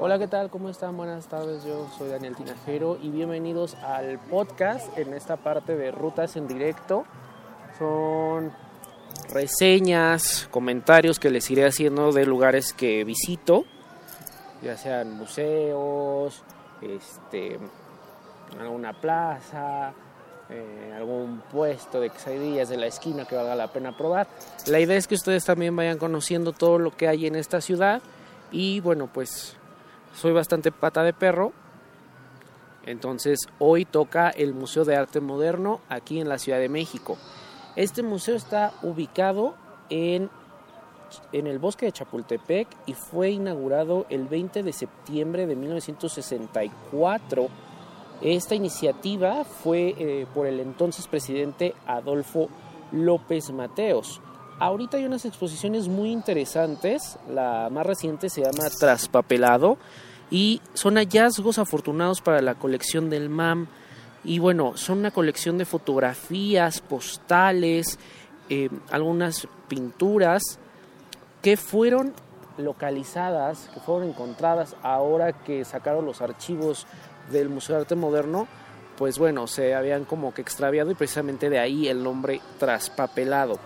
Hola, ¿qué tal? ¿Cómo están? Buenas tardes, yo soy Daniel Tinajero y bienvenidos al podcast en esta parte de Rutas en Directo. Son reseñas, comentarios que les iré haciendo de lugares que visito, ya sean museos, este, alguna plaza, eh, algún puesto de quesadillas de la esquina que valga la pena probar. La idea es que ustedes también vayan conociendo todo lo que hay en esta ciudad y bueno, pues soy bastante pata de perro. Entonces hoy toca el Museo de Arte Moderno aquí en la Ciudad de México. Este museo está ubicado en, en el bosque de Chapultepec y fue inaugurado el 20 de septiembre de 1964 esta iniciativa fue eh, por el entonces presidente Adolfo López Mateos. Ahorita hay unas exposiciones muy interesantes. La más reciente se llama Traspapelado y son hallazgos afortunados para la colección del MAM. Y bueno, son una colección de fotografías, postales, eh, algunas pinturas que fueron localizadas, que fueron encontradas ahora que sacaron los archivos del Museo de Arte Moderno, pues bueno, se habían como que extraviado y precisamente de ahí el nombre traspapelado.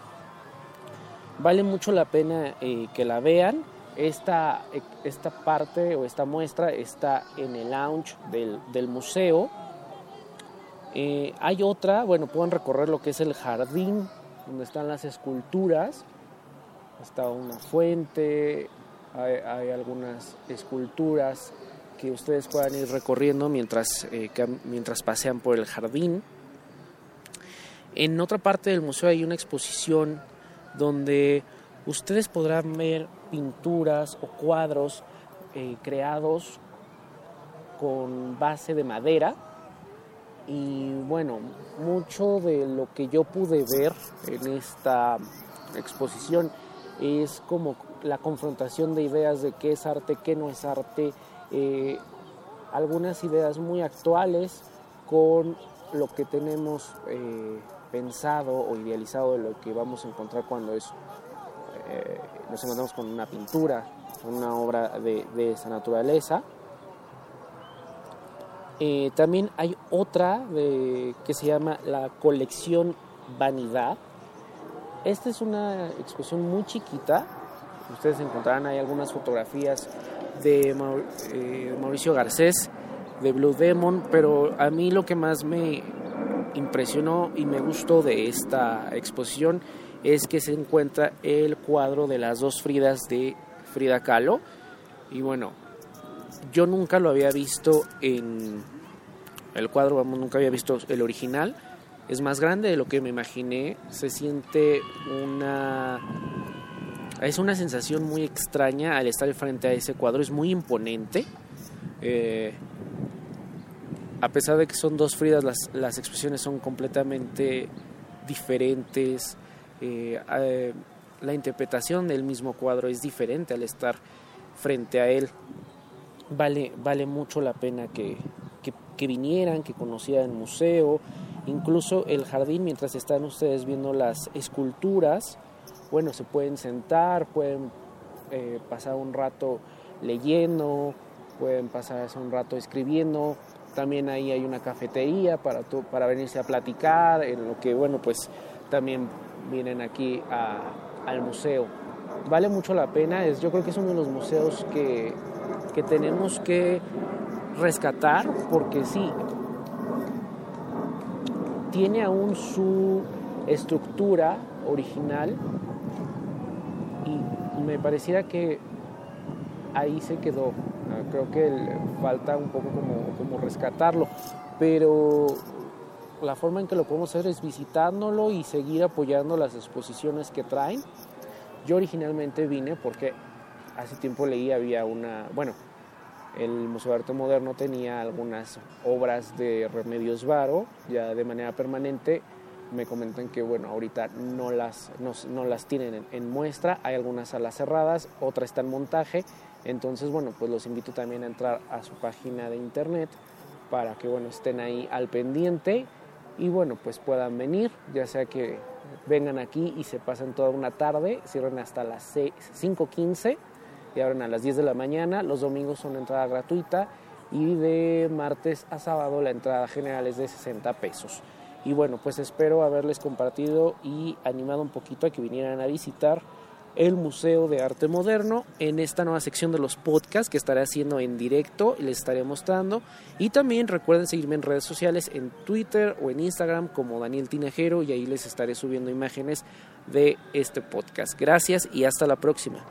Vale mucho la pena eh, que la vean. Esta, esta parte o esta muestra está en el lounge del, museo. Eh, hay otra, bueno, pueden recorrer lo que es el jardín, donde están las esculturas. Está una fuente, hay algunas esculturas que ustedes puedan ir recorriendo mientras, eh, mientras pasean por el jardín. En otra parte del museo hay una exposición donde ustedes podrán ver pinturas o cuadros eh, creados con base de madera y bueno, mucho de lo que yo pude ver en esta exposición es como la confrontación de ideas de qué es arte, qué no es arte, eh, algunas ideas muy actuales con lo que tenemos eh, pensado o idealizado de lo que vamos a encontrar cuando eh, nos encontramos con una pintura, una obra de, esa naturaleza. también hay otra que se llama la colección Vanidad. Esta es una exposición muy chiquita. Ustedes encontrarán ahí algunas fotografías de eh, Mauricio Garcés, de Blue Demon, pero a mí lo que más me impresionó y me gustó de esta exposición es que se encuentra el cuadro de las dos Fridas de Frida Kahlo. Y bueno, yo nunca lo había visto en el cuadro, vamos, nunca había visto el original. Es más grande de lo que me imaginé. Se siente una es una sensación muy extraña al estar frente a ese cuadro, es muy imponente. Eh, a pesar de que son dos Fridas, las, expresiones son completamente diferentes. Eh, eh, la interpretación del mismo cuadro es diferente al estar frente a él. Vale, vale mucho la pena que, que vinieran, que conocieran el museo, incluso el jardín mientras están ustedes viendo las esculturas bueno, se pueden sentar, pueden eh, pasar un rato leyendo, pueden pasar un rato escribiendo. También ahí hay una cafetería para, para venirse a platicar, en lo que, bueno, pues también vienen aquí al museo. Vale mucho la pena, es, yo creo que es uno de los museos que, que tenemos que rescatar porque sí, tiene aún su estructura original me pareciera que ahí se quedó. Ah, creo que falta un poco como, como rescatarlo, pero la forma en que lo podemos hacer es visitándolo y seguir apoyando las exposiciones que traen. Yo originalmente vine porque hace tiempo leí, había una, bueno, el Museo de Arte Moderno tenía algunas obras de Remedios Varo, ya de manera permanente, me comentan que bueno, ahorita no las, no, las tienen en, muestra, hay algunas salas cerradas, otra está en montaje, entonces bueno, pues los invito también a entrar a su página de internet para que bueno, estén ahí al pendiente y bueno, pues puedan venir, ya sea que vengan aquí y se pasen toda una tarde, cierren hasta las 5.15 y abren a las 10 de la mañana. Los domingos son entrada gratuita y de martes a sábado la entrada general es de 60 pesos. Y bueno, pues espero haberles compartido y animado un poquito a que vinieran a visitar el Museo de Arte Moderno en esta nueva sección de los podcasts que estaré haciendo en directo y les estaré mostrando. Y también recuerden seguirme en redes sociales, en Twitter o en Instagram como Daniel Tinajero y ahí les estaré subiendo imágenes de este podcast. Gracias y hasta la próxima.